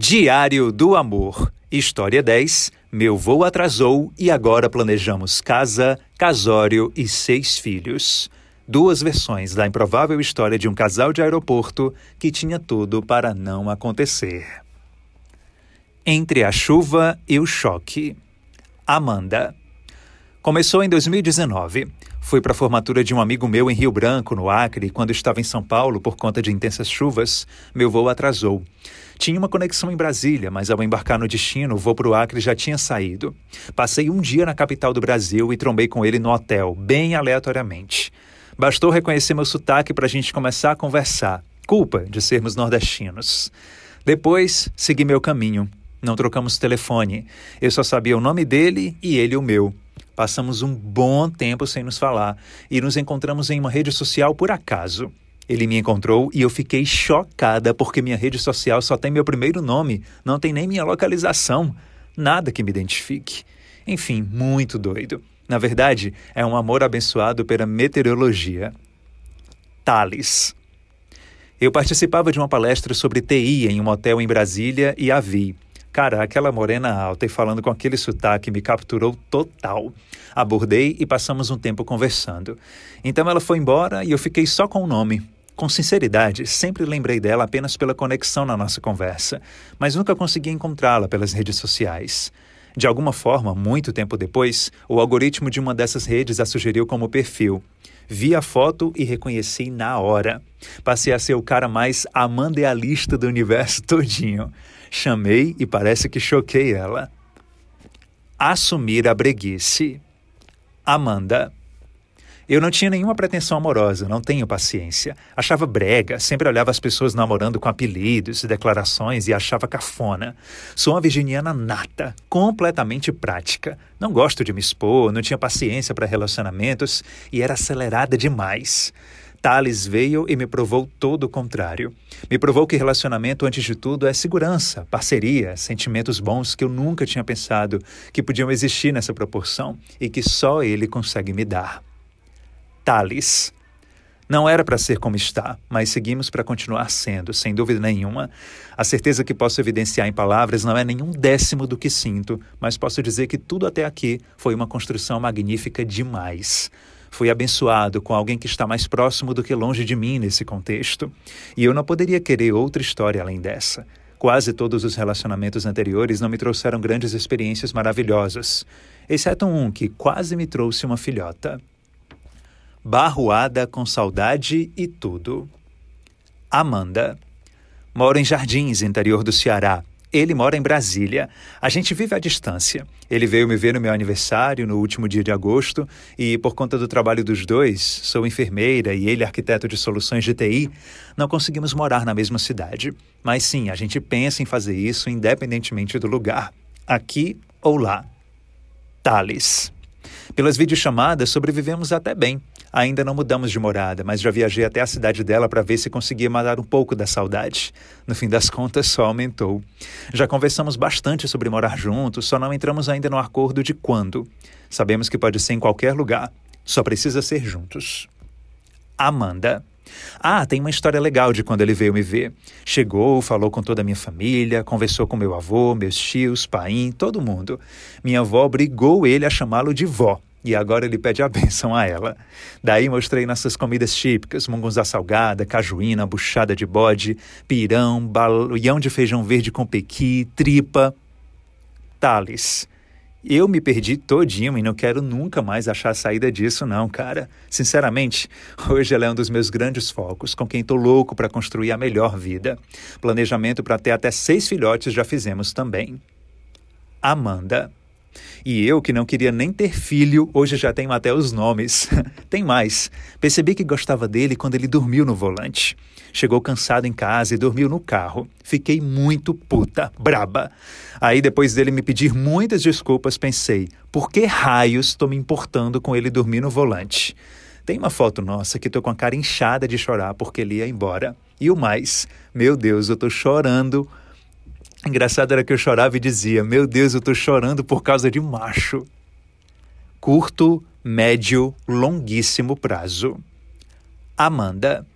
Diário do Amor, História 10. Meu voo atrasou e agora planejamos casa, casório e seis filhos. Duas versões da improvável história de um casal de aeroporto que tinha tudo para não acontecer. Entre a chuva e o choque. Amanda. Começou em 2019. Fui para a formatura de um amigo meu em Rio Branco, no Acre, e quando estava em São Paulo por conta de intensas chuvas, meu voo atrasou. Tinha uma conexão em Brasília, mas ao embarcar no destino, o voo para o Acre já tinha saído. Passei um dia na capital do Brasil e trombei com ele no hotel, bem aleatoriamente. Bastou reconhecer meu sotaque para a gente começar a conversar. Culpa de sermos nordestinos. Depois, segui meu caminho. Não trocamos telefone. Eu só sabia o nome dele e ele o meu. Passamos um bom tempo sem nos falar e nos encontramos em uma rede social por acaso. Ele me encontrou e eu fiquei chocada porque minha rede social só tem meu primeiro nome, não tem nem minha localização, nada que me identifique. Enfim, muito doido. Na verdade, é um amor abençoado pela meteorologia. Thales. Eu participava de uma palestra sobre TI em um hotel em Brasília e a vi. Cara, aquela morena alta e falando com aquele sotaque me capturou total. Abordei e passamos um tempo conversando. Então ela foi embora e eu fiquei só com o nome. Com sinceridade, sempre lembrei dela apenas pela conexão na nossa conversa, mas nunca consegui encontrá-la pelas redes sociais. De alguma forma, muito tempo depois, o algoritmo de uma dessas redes a sugeriu como perfil. Vi a foto e reconheci na hora. Passei a ser o cara mais amandealista do universo todinho. Chamei e parece que choquei ela. Assumir a breguice. Amanda. Eu não tinha nenhuma pretensão amorosa, não tenho paciência. Achava brega, sempre olhava as pessoas namorando com apelidos e declarações e achava cafona. Sou uma virginiana nata, completamente prática. Não gosto de me expor, não tinha paciência para relacionamentos e era acelerada demais. Thales veio e me provou todo o contrário. Me provou que relacionamento, antes de tudo, é segurança, parceria, sentimentos bons que eu nunca tinha pensado que podiam existir nessa proporção e que só ele consegue me dar. Thales. Não era para ser como está, mas seguimos para continuar sendo, sem dúvida nenhuma. A certeza que posso evidenciar em palavras não é nenhum décimo do que sinto, mas posso dizer que tudo até aqui foi uma construção magnífica demais. Fui abençoado com alguém que está mais próximo do que longe de mim nesse contexto. E eu não poderia querer outra história além dessa. Quase todos os relacionamentos anteriores não me trouxeram grandes experiências maravilhosas, exceto um que quase me trouxe uma filhota. Barroada com saudade e tudo. Amanda. Moro em Jardins, interior do Ceará. Ele mora em Brasília. A gente vive à distância. Ele veio me ver no meu aniversário, no último dia de agosto, e por conta do trabalho dos dois, sou enfermeira e ele arquiteto de soluções de TI, não conseguimos morar na mesma cidade. Mas sim, a gente pensa em fazer isso independentemente do lugar, aqui ou lá. Thales. Pelas videochamadas sobrevivemos até bem. Ainda não mudamos de morada, mas já viajei até a cidade dela para ver se conseguia matar um pouco da saudade. No fim das contas, só aumentou. Já conversamos bastante sobre morar juntos, só não entramos ainda no acordo de quando. Sabemos que pode ser em qualquer lugar, só precisa ser juntos. Amanda. Ah, tem uma história legal de quando ele veio me ver. Chegou, falou com toda a minha família, conversou com meu avô, meus tios, pai, todo mundo. Minha avó obrigou ele a chamá-lo de vó e agora ele pede a bênção a ela. Daí mostrei nossas comidas típicas: mungunzá salgada, cajuína, buchada de bode, pirão, baião de feijão verde com pequi, tripa. Thales. Eu me perdi todinho e não quero nunca mais achar saída disso, não, cara. Sinceramente, hoje ela é um dos meus grandes focos, com quem tô louco para construir a melhor vida. Planejamento para ter até seis filhotes já fizemos também. Amanda. E eu, que não queria nem ter filho, hoje já tenho até os nomes. Tem mais. Percebi que gostava dele quando ele dormiu no volante. Chegou cansado em casa e dormiu no carro. Fiquei muito puta, braba. Aí, depois dele me pedir muitas desculpas, pensei: por que raios estou me importando com ele dormir no volante? Tem uma foto nossa que tô com a cara inchada de chorar porque ele ia embora. E o mais, meu Deus, eu tô chorando Engraçado era que eu chorava e dizia: Meu Deus, eu tô chorando por causa de macho. Curto, médio, longuíssimo prazo. Amanda.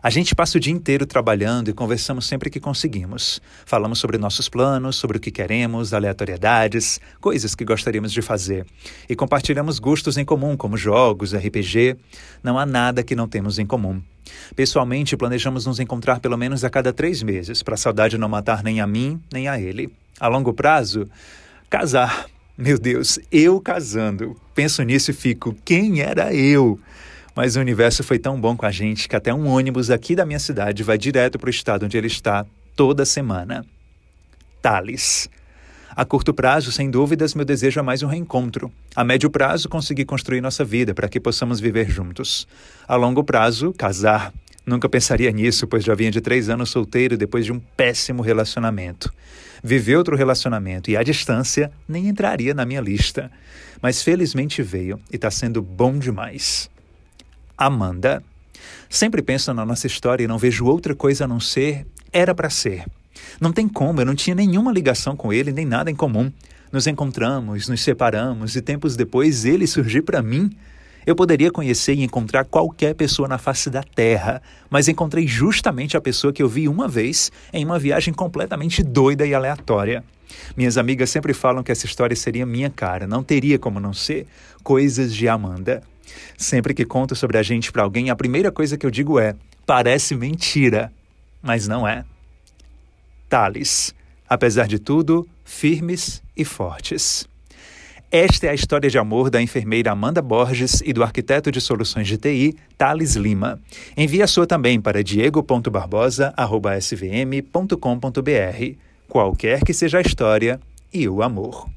A gente passa o dia inteiro trabalhando e conversamos sempre que conseguimos. Falamos sobre nossos planos, sobre o que queremos, aleatoriedades, coisas que gostaríamos de fazer. E compartilhamos gostos em comum, como jogos, RPG. Não há nada que não temos em comum. Pessoalmente, planejamos nos encontrar pelo menos a cada três meses, para a saudade não matar nem a mim, nem a ele. A longo prazo, casar. Meu Deus, eu casando. Penso nisso e fico, quem era eu? Mas o universo foi tão bom com a gente que até um ônibus aqui da minha cidade vai direto para o estado onde ele está toda semana. Thales. A curto prazo, sem dúvidas, meu desejo é mais um reencontro. A médio prazo, conseguir construir nossa vida para que possamos viver juntos. A longo prazo, casar. Nunca pensaria nisso, pois já vinha de três anos solteiro depois de um péssimo relacionamento. Viver outro relacionamento e à distância nem entraria na minha lista. Mas felizmente veio e está sendo bom demais. Amanda. Sempre penso na nossa história e não vejo outra coisa a não ser era para ser. Não tem como, eu não tinha nenhuma ligação com ele, nem nada em comum. Nos encontramos, nos separamos e tempos depois ele surgiu para mim. Eu poderia conhecer e encontrar qualquer pessoa na face da Terra, mas encontrei justamente a pessoa que eu vi uma vez em uma viagem completamente doida e aleatória. Minhas amigas sempre falam que essa história seria minha cara, não teria como não ser coisas de Amanda. Sempre que conto sobre a gente para alguém, a primeira coisa que eu digo é: parece mentira, mas não é. Thales, apesar de tudo, firmes e fortes. Esta é a história de amor da enfermeira Amanda Borges e do arquiteto de soluções de TI, Thales Lima. Envie a sua também para diego.barbosa.svm.com.br. Qualquer que seja a história e o amor.